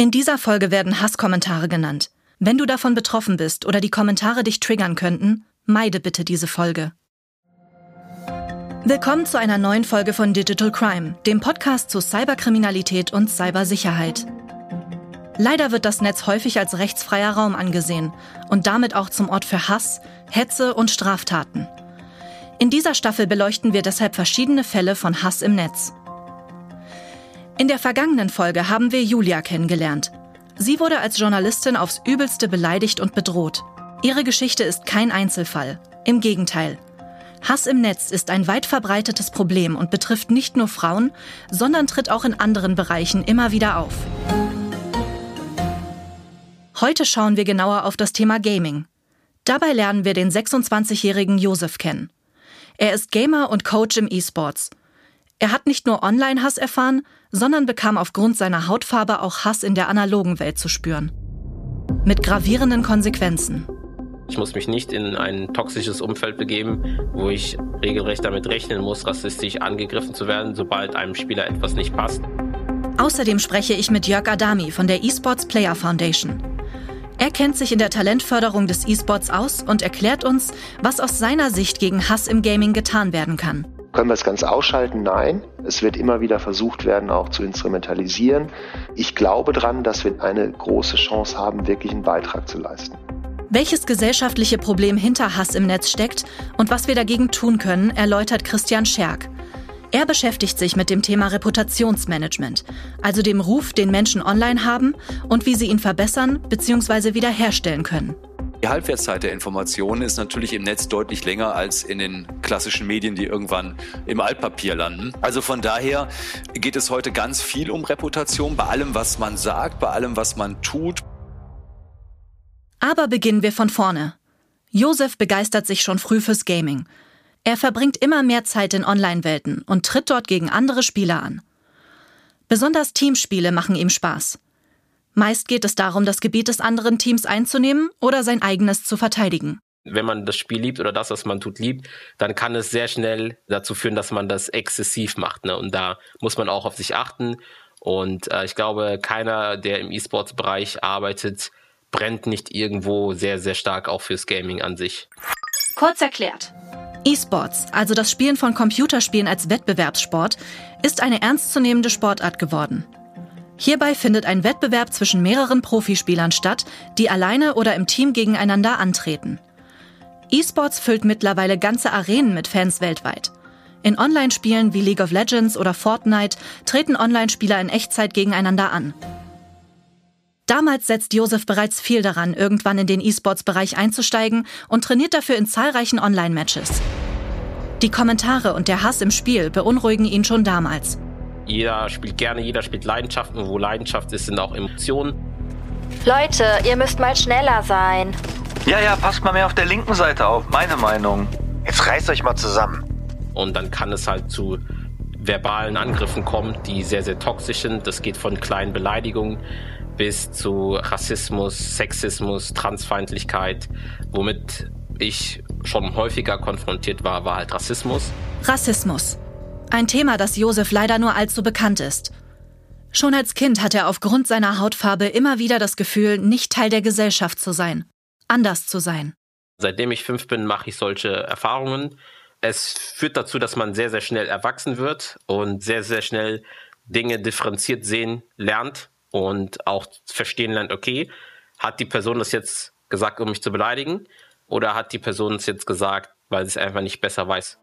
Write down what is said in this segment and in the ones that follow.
In dieser Folge werden Hasskommentare genannt. Wenn du davon betroffen bist oder die Kommentare dich triggern könnten, meide bitte diese Folge. Willkommen zu einer neuen Folge von Digital Crime, dem Podcast zu Cyberkriminalität und Cybersicherheit. Leider wird das Netz häufig als rechtsfreier Raum angesehen und damit auch zum Ort für Hass, Hetze und Straftaten. In dieser Staffel beleuchten wir deshalb verschiedene Fälle von Hass im Netz. In der vergangenen Folge haben wir Julia kennengelernt. Sie wurde als Journalistin aufs übelste beleidigt und bedroht. Ihre Geschichte ist kein Einzelfall. Im Gegenteil. Hass im Netz ist ein weit verbreitetes Problem und betrifft nicht nur Frauen, sondern tritt auch in anderen Bereichen immer wieder auf. Heute schauen wir genauer auf das Thema Gaming. Dabei lernen wir den 26-jährigen Josef kennen. Er ist Gamer und Coach im E-Sports. Er hat nicht nur Online-Hass erfahren, sondern bekam aufgrund seiner Hautfarbe auch Hass in der analogen Welt zu spüren. Mit gravierenden Konsequenzen. Ich muss mich nicht in ein toxisches Umfeld begeben, wo ich regelrecht damit rechnen muss, rassistisch angegriffen zu werden, sobald einem Spieler etwas nicht passt. Außerdem spreche ich mit Jörg Adami von der eSports Player Foundation. Er kennt sich in der Talentförderung des E-Sports aus und erklärt uns, was aus seiner Sicht gegen Hass im Gaming getan werden kann. Können wir es ganz ausschalten? Nein. Es wird immer wieder versucht werden, auch zu instrumentalisieren. Ich glaube daran, dass wir eine große Chance haben, wirklich einen Beitrag zu leisten. Welches gesellschaftliche Problem hinter Hass im Netz steckt und was wir dagegen tun können, erläutert Christian Scherk. Er beschäftigt sich mit dem Thema Reputationsmanagement, also dem Ruf, den Menschen online haben und wie sie ihn verbessern bzw. wiederherstellen können. Die Halbwertszeit der Informationen ist natürlich im Netz deutlich länger als in den klassischen Medien, die irgendwann im Altpapier landen. Also von daher geht es heute ganz viel um Reputation bei allem, was man sagt, bei allem, was man tut. Aber beginnen wir von vorne. Josef begeistert sich schon früh fürs Gaming. Er verbringt immer mehr Zeit in Online-Welten und tritt dort gegen andere Spieler an. Besonders Teamspiele machen ihm Spaß. Meist geht es darum, das Gebiet des anderen Teams einzunehmen oder sein eigenes zu verteidigen. Wenn man das Spiel liebt oder das, was man tut, liebt, dann kann es sehr schnell dazu führen, dass man das exzessiv macht. Ne? Und da muss man auch auf sich achten. Und äh, ich glaube, keiner, der im E-Sports-Bereich arbeitet, brennt nicht irgendwo sehr, sehr stark auch fürs Gaming an sich. Kurz erklärt. E-Sports, also das Spielen von Computerspielen als Wettbewerbssport, ist eine ernstzunehmende Sportart geworden. Hierbei findet ein Wettbewerb zwischen mehreren Profispielern statt, die alleine oder im Team gegeneinander antreten. E-Sports füllt mittlerweile ganze Arenen mit Fans weltweit. In Online-Spielen wie League of Legends oder Fortnite treten Online-Spieler in Echtzeit gegeneinander an. Damals setzt Josef bereits viel daran, irgendwann in den E-Sports-Bereich einzusteigen und trainiert dafür in zahlreichen Online-Matches. Die Kommentare und der Hass im Spiel beunruhigen ihn schon damals. Jeder spielt gerne, jeder spielt Leidenschaft und wo Leidenschaft ist, sind auch Emotionen. Leute, ihr müsst mal schneller sein. Ja, ja, passt mal mehr auf der linken Seite auf, meine Meinung. Jetzt reißt euch mal zusammen. Und dann kann es halt zu verbalen Angriffen kommen, die sehr, sehr toxisch sind. Das geht von kleinen Beleidigungen bis zu Rassismus, Sexismus, Transfeindlichkeit. Womit ich schon häufiger konfrontiert war, war halt Rassismus. Rassismus. Ein Thema, das Josef leider nur allzu bekannt ist. Schon als Kind hat er aufgrund seiner Hautfarbe immer wieder das Gefühl, nicht Teil der Gesellschaft zu sein, anders zu sein. Seitdem ich fünf bin, mache ich solche Erfahrungen. Es führt dazu, dass man sehr, sehr schnell erwachsen wird und sehr, sehr schnell Dinge differenziert sehen lernt und auch verstehen lernt, okay, hat die Person das jetzt gesagt, um mich zu beleidigen? Oder hat die Person es jetzt gesagt, weil sie es einfach nicht besser weiß?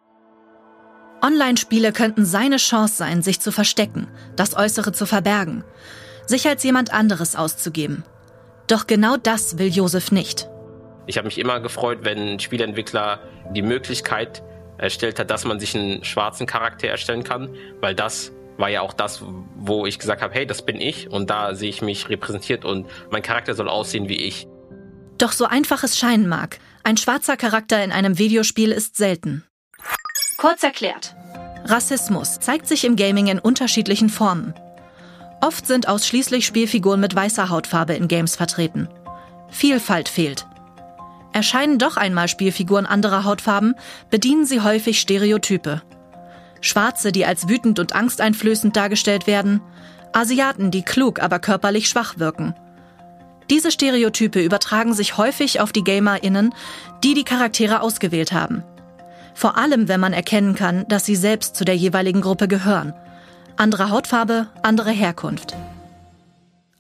Online-Spiele könnten seine Chance sein, sich zu verstecken, das Äußere zu verbergen, sich als jemand anderes auszugeben. Doch genau das will Josef nicht. Ich habe mich immer gefreut, wenn ein Spieleentwickler die Möglichkeit erstellt hat, dass man sich einen schwarzen Charakter erstellen kann, weil das war ja auch das, wo ich gesagt habe, hey, das bin ich und da sehe ich mich repräsentiert und mein Charakter soll aussehen wie ich. Doch so einfach es scheinen mag, ein schwarzer Charakter in einem Videospiel ist selten. Kurz erklärt. Rassismus zeigt sich im Gaming in unterschiedlichen Formen. Oft sind ausschließlich Spielfiguren mit weißer Hautfarbe in Games vertreten. Vielfalt fehlt. Erscheinen doch einmal Spielfiguren anderer Hautfarben, bedienen sie häufig Stereotype. Schwarze, die als wütend und angsteinflößend dargestellt werden, Asiaten, die klug, aber körperlich schwach wirken. Diese Stereotype übertragen sich häufig auf die GamerInnen, die die Charaktere ausgewählt haben. Vor allem, wenn man erkennen kann, dass sie selbst zu der jeweiligen Gruppe gehören. Andere Hautfarbe, andere Herkunft.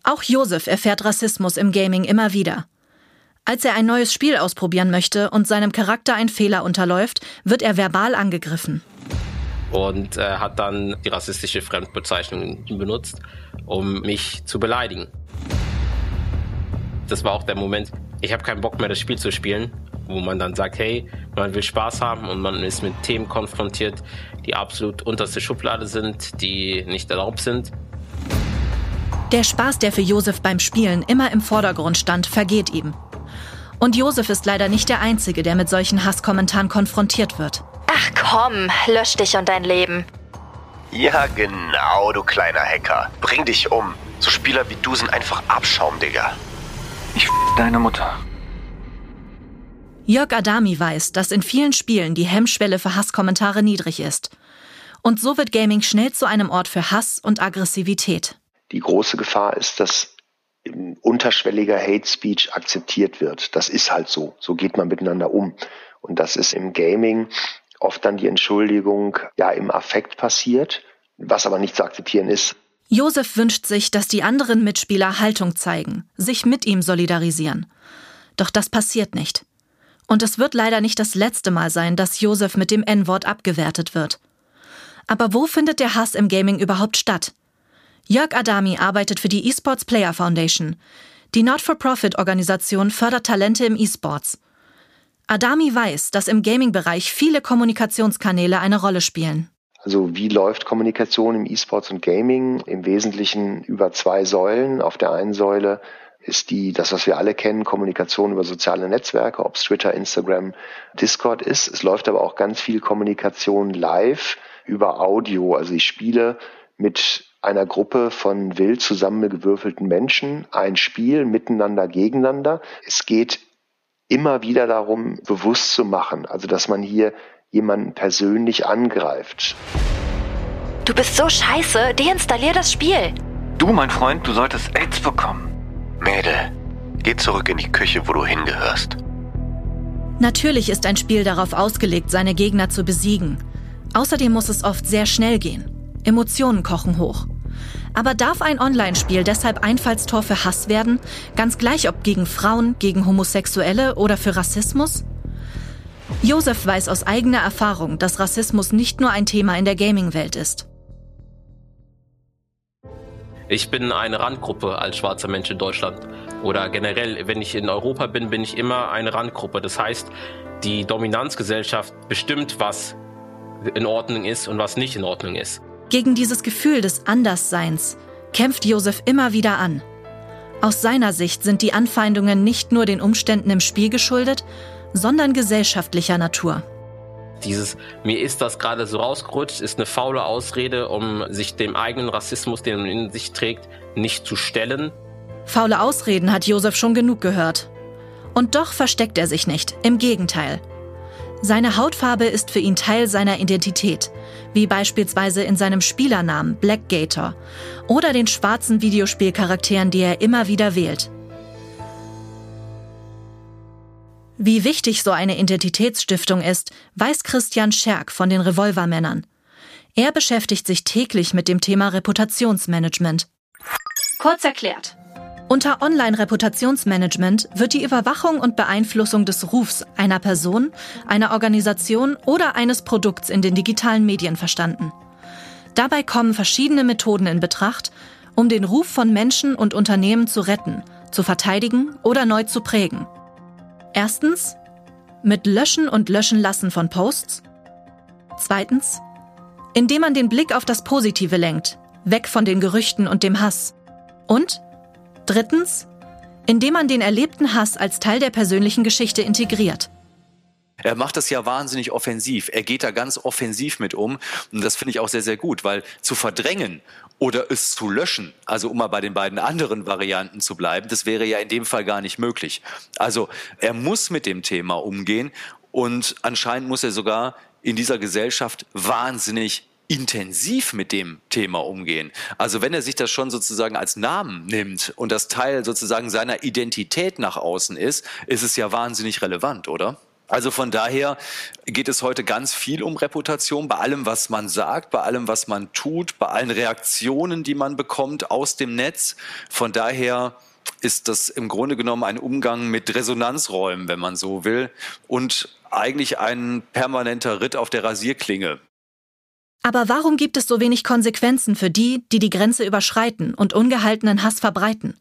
Auch Josef erfährt Rassismus im Gaming immer wieder. Als er ein neues Spiel ausprobieren möchte und seinem Charakter ein Fehler unterläuft, wird er verbal angegriffen. Und äh, hat dann die rassistische Fremdbezeichnung benutzt, um mich zu beleidigen. Das war auch der Moment, ich habe keinen Bock mehr, das Spiel zu spielen, wo man dann sagt, hey, man will Spaß haben und man ist mit Themen konfrontiert, die absolut unterste Schublade sind, die nicht erlaubt sind. Der Spaß, der für Josef beim Spielen immer im Vordergrund stand, vergeht ihm. Und Josef ist leider nicht der Einzige, der mit solchen Hasskommentaren konfrontiert wird. Ach komm, lösch dich und dein Leben. Ja, genau, du kleiner Hacker. Bring dich um. So Spieler wie du sind einfach Abschaum, Digga. Ich f deine Mutter. Jörg Adami weiß, dass in vielen Spielen die Hemmschwelle für Hasskommentare niedrig ist. Und so wird Gaming schnell zu einem Ort für Hass und Aggressivität. Die große Gefahr ist, dass unterschwelliger Hate Speech akzeptiert wird. Das ist halt so. So geht man miteinander um. Und das ist im Gaming oft dann die Entschuldigung, ja, im Affekt passiert, was aber nicht zu akzeptieren ist. Josef wünscht sich, dass die anderen Mitspieler Haltung zeigen, sich mit ihm solidarisieren. Doch das passiert nicht. Und es wird leider nicht das letzte Mal sein, dass Josef mit dem N-Wort abgewertet wird. Aber wo findet der Hass im Gaming überhaupt statt? Jörg Adami arbeitet für die Esports Player Foundation. Die Not-for-Profit-Organisation fördert Talente im E-Sports. Adami weiß, dass im Gaming-Bereich viele Kommunikationskanäle eine Rolle spielen. Also wie läuft Kommunikation im E-Sports und Gaming? Im Wesentlichen über zwei Säulen. Auf der einen Säule ist die, das, was wir alle kennen, Kommunikation über soziale Netzwerke, ob es Twitter, Instagram, Discord ist. Es läuft aber auch ganz viel Kommunikation live über Audio. Also ich spiele mit einer Gruppe von wild zusammengewürfelten Menschen ein Spiel miteinander, gegeneinander. Es geht immer wieder darum, bewusst zu machen, also dass man hier jemanden persönlich angreift. Du bist so scheiße, deinstallier das Spiel. Du, mein Freund, du solltest AIDS bekommen. Mädel, geh zurück in die Küche, wo du hingehörst. Natürlich ist ein Spiel darauf ausgelegt, seine Gegner zu besiegen. Außerdem muss es oft sehr schnell gehen. Emotionen kochen hoch. Aber darf ein Online-Spiel deshalb Einfallstor für Hass werden? Ganz gleich ob gegen Frauen, gegen Homosexuelle oder für Rassismus? Josef weiß aus eigener Erfahrung, dass Rassismus nicht nur ein Thema in der Gaming-Welt ist. Ich bin eine Randgruppe als schwarzer Mensch in Deutschland. Oder generell, wenn ich in Europa bin, bin ich immer eine Randgruppe. Das heißt, die Dominanzgesellschaft bestimmt, was in Ordnung ist und was nicht in Ordnung ist. Gegen dieses Gefühl des Andersseins kämpft Josef immer wieder an. Aus seiner Sicht sind die Anfeindungen nicht nur den Umständen im Spiel geschuldet, sondern gesellschaftlicher Natur. Dieses mir ist das gerade so rausgerutscht, ist eine faule Ausrede, um sich dem eigenen Rassismus, den man in sich trägt, nicht zu stellen. Faule Ausreden hat Josef schon genug gehört. Und doch versteckt er sich nicht, im Gegenteil. Seine Hautfarbe ist für ihn Teil seiner Identität, wie beispielsweise in seinem Spielernamen Blackgator oder den schwarzen Videospielcharakteren, die er immer wieder wählt. Wie wichtig so eine Identitätsstiftung ist, weiß Christian Scherk von den Revolvermännern. Er beschäftigt sich täglich mit dem Thema Reputationsmanagement. Kurz erklärt. Unter Online-Reputationsmanagement wird die Überwachung und Beeinflussung des Rufs einer Person, einer Organisation oder eines Produkts in den digitalen Medien verstanden. Dabei kommen verschiedene Methoden in Betracht, um den Ruf von Menschen und Unternehmen zu retten, zu verteidigen oder neu zu prägen. Erstens mit Löschen und Löschen lassen von Posts. Zweitens, indem man den Blick auf das Positive lenkt, weg von den Gerüchten und dem Hass. Und Drittens, indem man den erlebten Hass als Teil der persönlichen Geschichte integriert. Er macht das ja wahnsinnig offensiv. Er geht da ganz offensiv mit um. Und das finde ich auch sehr, sehr gut, weil zu verdrängen oder es zu löschen, also um mal bei den beiden anderen Varianten zu bleiben, das wäre ja in dem Fall gar nicht möglich. Also er muss mit dem Thema umgehen und anscheinend muss er sogar in dieser Gesellschaft wahnsinnig intensiv mit dem Thema umgehen. Also wenn er sich das schon sozusagen als Namen nimmt und das Teil sozusagen seiner Identität nach außen ist, ist es ja wahnsinnig relevant, oder? Also von daher geht es heute ganz viel um Reputation, bei allem, was man sagt, bei allem, was man tut, bei allen Reaktionen, die man bekommt aus dem Netz. Von daher ist das im Grunde genommen ein Umgang mit Resonanzräumen, wenn man so will, und eigentlich ein permanenter Ritt auf der Rasierklinge. Aber warum gibt es so wenig Konsequenzen für die, die die Grenze überschreiten und ungehaltenen Hass verbreiten?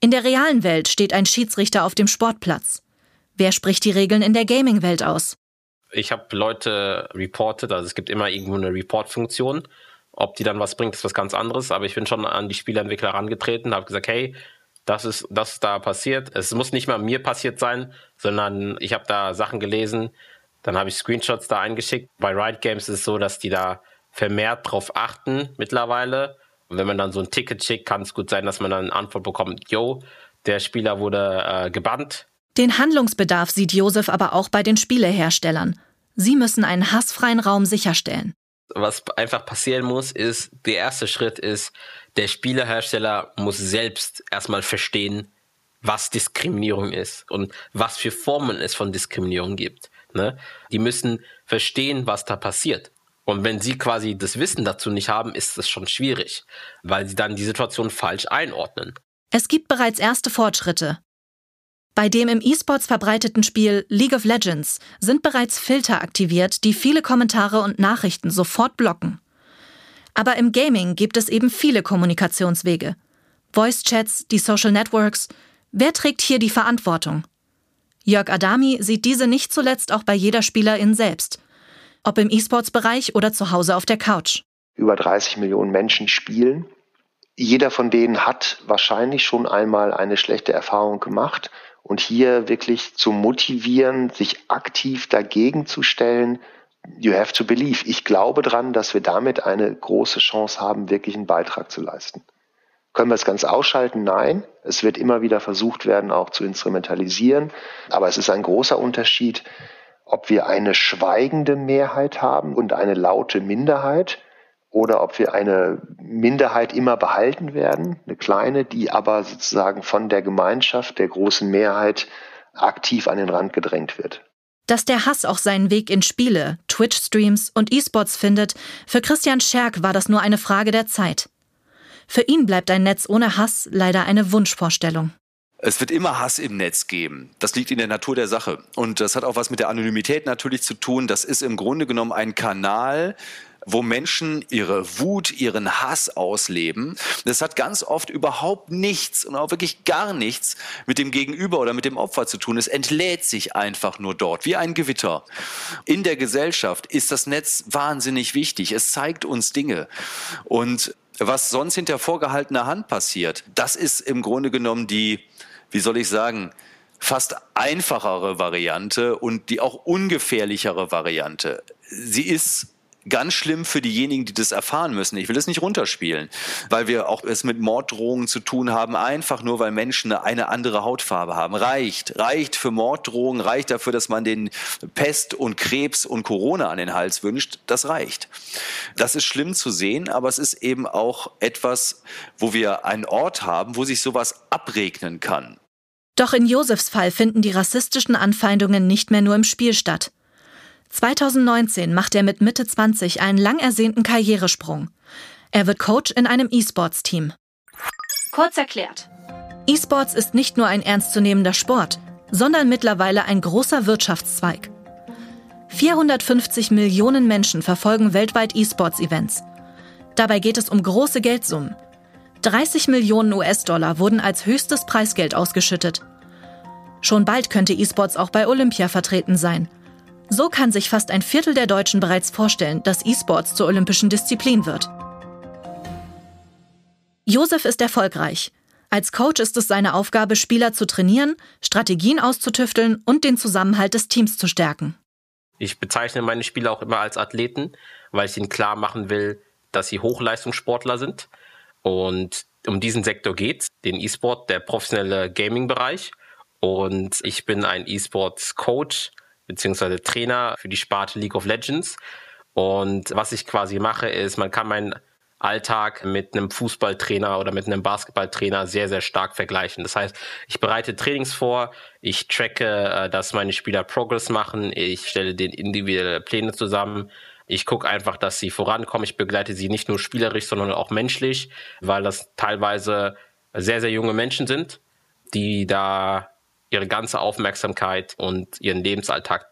In der realen Welt steht ein Schiedsrichter auf dem Sportplatz. Wer spricht die Regeln in der Gaming-Welt aus? Ich habe Leute reported, also es gibt immer irgendwo eine Report-Funktion. Ob die dann was bringt, ist was ganz anderes. Aber ich bin schon an die Spieleentwickler herangetreten, habe gesagt, hey, das ist, das ist da passiert. Es muss nicht mal mir passiert sein, sondern ich habe da Sachen gelesen, dann habe ich Screenshots da eingeschickt. Bei Riot Games ist es so, dass die da vermehrt drauf achten mittlerweile. Und wenn man dann so ein Ticket schickt, kann es gut sein, dass man dann eine Antwort bekommt, yo, der Spieler wurde äh, gebannt. Den Handlungsbedarf sieht Josef aber auch bei den Spieleherstellern. Sie müssen einen hassfreien Raum sicherstellen. Was einfach passieren muss, ist, der erste Schritt ist, der Spielehersteller muss selbst erstmal verstehen, was Diskriminierung ist und was für Formen es von Diskriminierung gibt. Ne? Die müssen verstehen, was da passiert. Und wenn sie quasi das Wissen dazu nicht haben, ist es schon schwierig, weil sie dann die Situation falsch einordnen. Es gibt bereits erste Fortschritte. Bei dem im E-Sports verbreiteten Spiel League of Legends sind bereits Filter aktiviert, die viele Kommentare und Nachrichten sofort blocken. Aber im Gaming gibt es eben viele Kommunikationswege. Voice-Chats, die Social Networks. Wer trägt hier die Verantwortung? Jörg Adami sieht diese nicht zuletzt auch bei jeder Spielerin selbst. Ob im E-Sports-Bereich oder zu Hause auf der Couch. Über 30 Millionen Menschen spielen. Jeder von denen hat wahrscheinlich schon einmal eine schlechte Erfahrung gemacht. Und hier wirklich zu motivieren, sich aktiv dagegen zu stellen, you have to believe. Ich glaube dran, dass wir damit eine große Chance haben, wirklich einen Beitrag zu leisten. Können wir es ganz ausschalten? Nein. Es wird immer wieder versucht werden, auch zu instrumentalisieren. Aber es ist ein großer Unterschied, ob wir eine schweigende Mehrheit haben und eine laute Minderheit oder ob wir eine Minderheit immer behalten werden, eine kleine, die aber sozusagen von der Gemeinschaft, der großen Mehrheit aktiv an den Rand gedrängt wird. Dass der Hass auch seinen Weg in Spiele, Twitch-Streams und E-Sports findet, für Christian Scherk war das nur eine Frage der Zeit. Für ihn bleibt ein Netz ohne Hass leider eine Wunschvorstellung. Es wird immer Hass im Netz geben. Das liegt in der Natur der Sache. Und das hat auch was mit der Anonymität natürlich zu tun. Das ist im Grunde genommen ein Kanal, wo Menschen ihre Wut, ihren Hass ausleben. Das hat ganz oft überhaupt nichts und auch wirklich gar nichts mit dem Gegenüber oder mit dem Opfer zu tun. Es entlädt sich einfach nur dort, wie ein Gewitter. In der Gesellschaft ist das Netz wahnsinnig wichtig. Es zeigt uns Dinge. Und was sonst hinter vorgehaltener Hand passiert, das ist im Grunde genommen die, wie soll ich sagen, fast einfachere Variante und die auch ungefährlichere Variante. Sie ist ganz schlimm für diejenigen, die das erfahren müssen. Ich will das nicht runterspielen, weil wir auch es mit Morddrohungen zu tun haben, einfach nur weil Menschen eine andere Hautfarbe haben. Reicht, reicht für Morddrohungen, reicht dafür, dass man den Pest und Krebs und Corona an den Hals wünscht. Das reicht. Das ist schlimm zu sehen, aber es ist eben auch etwas, wo wir einen Ort haben, wo sich sowas abregnen kann. Doch in Josefs Fall finden die rassistischen Anfeindungen nicht mehr nur im Spiel statt. 2019 macht er mit Mitte 20 einen lang ersehnten Karrieresprung. Er wird Coach in einem E-Sports-Team. Kurz erklärt. E-Sports ist nicht nur ein ernstzunehmender Sport, sondern mittlerweile ein großer Wirtschaftszweig. 450 Millionen Menschen verfolgen weltweit E-Sports-Events. Dabei geht es um große Geldsummen. 30 Millionen US-Dollar wurden als höchstes Preisgeld ausgeschüttet. Schon bald könnte E-Sports auch bei Olympia vertreten sein – so kann sich fast ein Viertel der Deutschen bereits vorstellen, dass E-Sports zur olympischen Disziplin wird. Josef ist erfolgreich. Als Coach ist es seine Aufgabe, Spieler zu trainieren, Strategien auszutüfteln und den Zusammenhalt des Teams zu stärken. Ich bezeichne meine Spieler auch immer als Athleten, weil ich ihnen klar machen will, dass sie Hochleistungssportler sind. Und um diesen Sektor geht den E-Sport, der professionelle Gaming-Bereich. Und ich bin ein E-Sports-Coach beziehungsweise Trainer für die Sparte League of Legends. Und was ich quasi mache, ist, man kann meinen Alltag mit einem Fußballtrainer oder mit einem Basketballtrainer sehr, sehr stark vergleichen. Das heißt, ich bereite Trainings vor, ich tracke, äh, dass meine Spieler Progress machen, ich stelle den individuelle Pläne zusammen, ich gucke einfach, dass sie vorankommen. Ich begleite sie nicht nur spielerisch, sondern auch menschlich, weil das teilweise sehr, sehr junge Menschen sind, die da ihre ganze Aufmerksamkeit und ihren Lebensalltag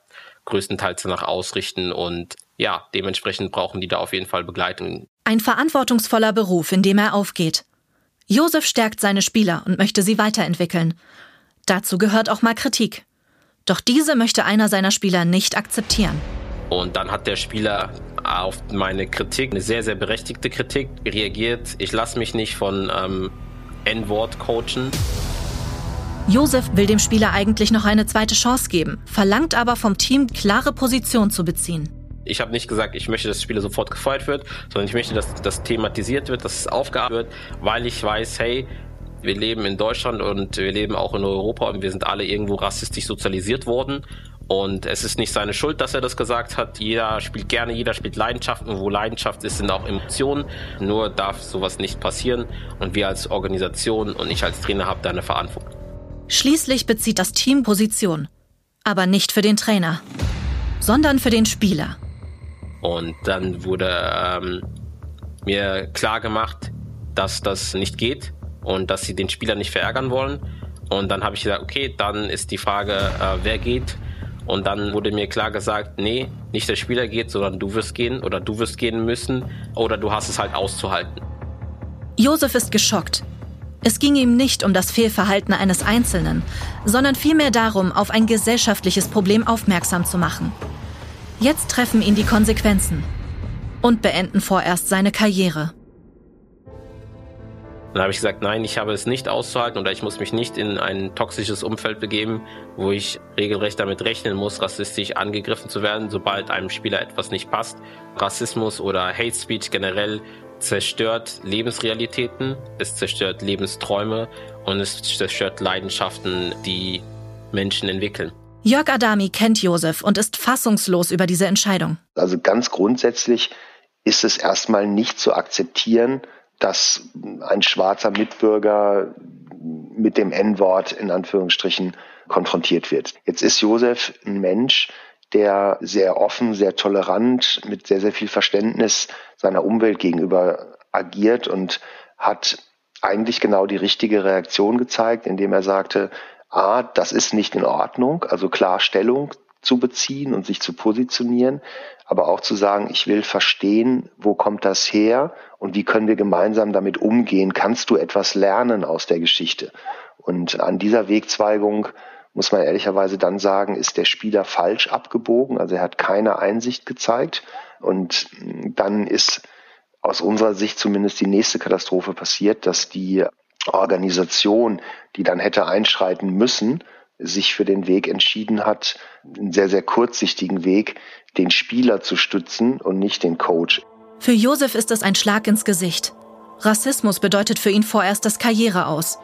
größtenteils danach ausrichten und ja, dementsprechend brauchen die da auf jeden Fall Begleitung. Ein verantwortungsvoller Beruf, in dem er aufgeht. Josef stärkt seine Spieler und möchte sie weiterentwickeln. Dazu gehört auch mal Kritik. Doch diese möchte einer seiner Spieler nicht akzeptieren. Und dann hat der Spieler auf meine Kritik, eine sehr, sehr berechtigte Kritik, reagiert. Ich lasse mich nicht von ähm, N-Wort coachen. Josef will dem Spieler eigentlich noch eine zweite Chance geben, verlangt aber vom Team klare Position zu beziehen. Ich habe nicht gesagt, ich möchte, dass der Spieler sofort gefeuert wird, sondern ich möchte, dass das thematisiert wird, dass es aufgearbeitet wird, weil ich weiß, hey, wir leben in Deutschland und wir leben auch in Europa und wir sind alle irgendwo rassistisch sozialisiert worden. Und es ist nicht seine Schuld, dass er das gesagt hat. Jeder spielt gerne, jeder spielt Leidenschaft und wo Leidenschaft ist, sind auch Emotionen. Nur darf sowas nicht passieren und wir als Organisation und ich als Trainer habe da eine Verantwortung. Schließlich bezieht das Team Position, aber nicht für den Trainer, sondern für den Spieler. Und dann wurde ähm, mir klar gemacht, dass das nicht geht und dass sie den Spieler nicht verärgern wollen. Und dann habe ich gesagt, okay, dann ist die Frage, äh, wer geht. Und dann wurde mir klar gesagt, nee, nicht der Spieler geht, sondern du wirst gehen oder du wirst gehen müssen oder du hast es halt auszuhalten. Josef ist geschockt. Es ging ihm nicht um das Fehlverhalten eines Einzelnen, sondern vielmehr darum, auf ein gesellschaftliches Problem aufmerksam zu machen. Jetzt treffen ihn die Konsequenzen und beenden vorerst seine Karriere. Dann habe ich gesagt, nein, ich habe es nicht auszuhalten oder ich muss mich nicht in ein toxisches Umfeld begeben, wo ich regelrecht damit rechnen muss, rassistisch angegriffen zu werden, sobald einem Spieler etwas nicht passt. Rassismus oder Hate Speech generell zerstört Lebensrealitäten, es zerstört Lebensträume und es zerstört Leidenschaften, die Menschen entwickeln. Jörg Adami kennt Josef und ist fassungslos über diese Entscheidung. Also ganz grundsätzlich ist es erstmal nicht zu akzeptieren, dass ein schwarzer Mitbürger mit dem N-Wort in Anführungsstrichen konfrontiert wird. Jetzt ist Josef ein Mensch, der sehr offen, sehr tolerant, mit sehr, sehr viel Verständnis seiner Umwelt gegenüber agiert und hat eigentlich genau die richtige Reaktion gezeigt, indem er sagte, A, das ist nicht in Ordnung, also klar Stellung zu beziehen und sich zu positionieren, aber auch zu sagen, ich will verstehen, wo kommt das her und wie können wir gemeinsam damit umgehen? Kannst du etwas lernen aus der Geschichte? Und an dieser Wegzweigung muss man ehrlicherweise dann sagen, ist der Spieler falsch abgebogen. Also er hat keine Einsicht gezeigt. Und dann ist aus unserer Sicht zumindest die nächste Katastrophe passiert, dass die Organisation, die dann hätte einschreiten müssen, sich für den Weg entschieden hat, einen sehr, sehr kurzsichtigen Weg, den Spieler zu stützen und nicht den Coach. Für Josef ist es ein Schlag ins Gesicht. Rassismus bedeutet für ihn vorerst das Karriere aus.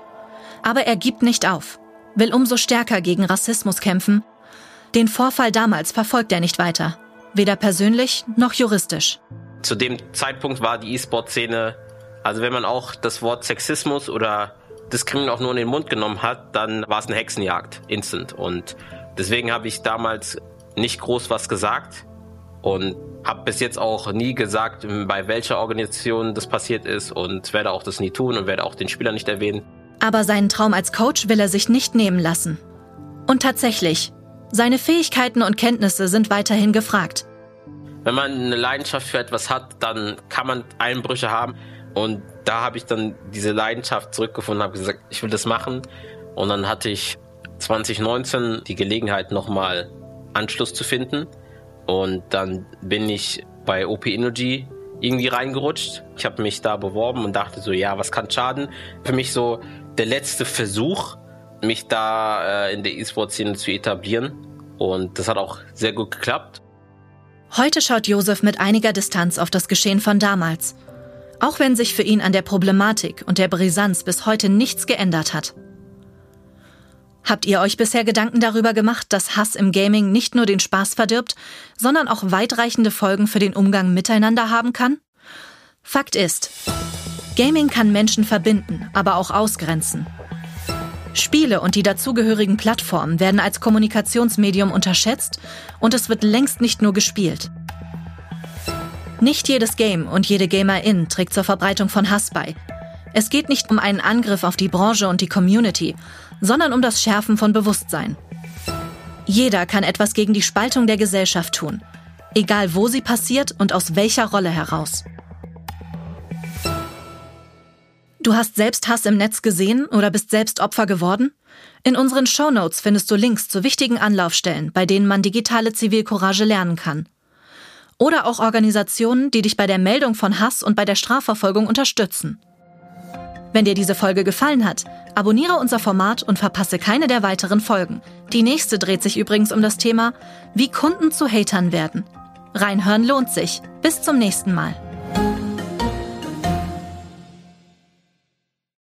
Aber er gibt nicht auf, will umso stärker gegen Rassismus kämpfen. Den Vorfall damals verfolgt er nicht weiter, weder persönlich noch juristisch. Zu dem Zeitpunkt war die E-Sport-Szene also wenn man auch das Wort Sexismus oder Diskriminierung auch nur in den Mund genommen hat, dann war es eine Hexenjagd, instant. Und deswegen habe ich damals nicht groß was gesagt und habe bis jetzt auch nie gesagt, bei welcher Organisation das passiert ist und werde auch das nie tun und werde auch den Spieler nicht erwähnen. Aber seinen Traum als Coach will er sich nicht nehmen lassen. Und tatsächlich, seine Fähigkeiten und Kenntnisse sind weiterhin gefragt. Wenn man eine Leidenschaft für etwas hat, dann kann man Einbrüche haben. Und da habe ich dann diese Leidenschaft zurückgefunden, habe gesagt, ich will das machen. Und dann hatte ich 2019 die Gelegenheit, nochmal Anschluss zu finden. Und dann bin ich bei OP Energy irgendwie reingerutscht. Ich habe mich da beworben und dachte so, ja, was kann schaden? Für mich so der letzte Versuch, mich da äh, in der E-Sport-Szene zu etablieren. Und das hat auch sehr gut geklappt. Heute schaut Josef mit einiger Distanz auf das Geschehen von damals auch wenn sich für ihn an der Problematik und der Brisanz bis heute nichts geändert hat. Habt ihr euch bisher Gedanken darüber gemacht, dass Hass im Gaming nicht nur den Spaß verdirbt, sondern auch weitreichende Folgen für den Umgang miteinander haben kann? Fakt ist, Gaming kann Menschen verbinden, aber auch ausgrenzen. Spiele und die dazugehörigen Plattformen werden als Kommunikationsmedium unterschätzt und es wird längst nicht nur gespielt. Nicht jedes Game und jede Gamerin trägt zur Verbreitung von Hass bei. Es geht nicht um einen Angriff auf die Branche und die Community, sondern um das Schärfen von Bewusstsein. Jeder kann etwas gegen die Spaltung der Gesellschaft tun, egal wo sie passiert und aus welcher Rolle heraus. Du hast selbst Hass im Netz gesehen oder bist selbst Opfer geworden? In unseren Shownotes findest du Links zu wichtigen Anlaufstellen, bei denen man digitale Zivilcourage lernen kann. Oder auch Organisationen, die dich bei der Meldung von Hass und bei der Strafverfolgung unterstützen. Wenn dir diese Folge gefallen hat, abonniere unser Format und verpasse keine der weiteren Folgen. Die nächste dreht sich übrigens um das Thema, wie Kunden zu Hatern werden. Reinhören lohnt sich. Bis zum nächsten Mal.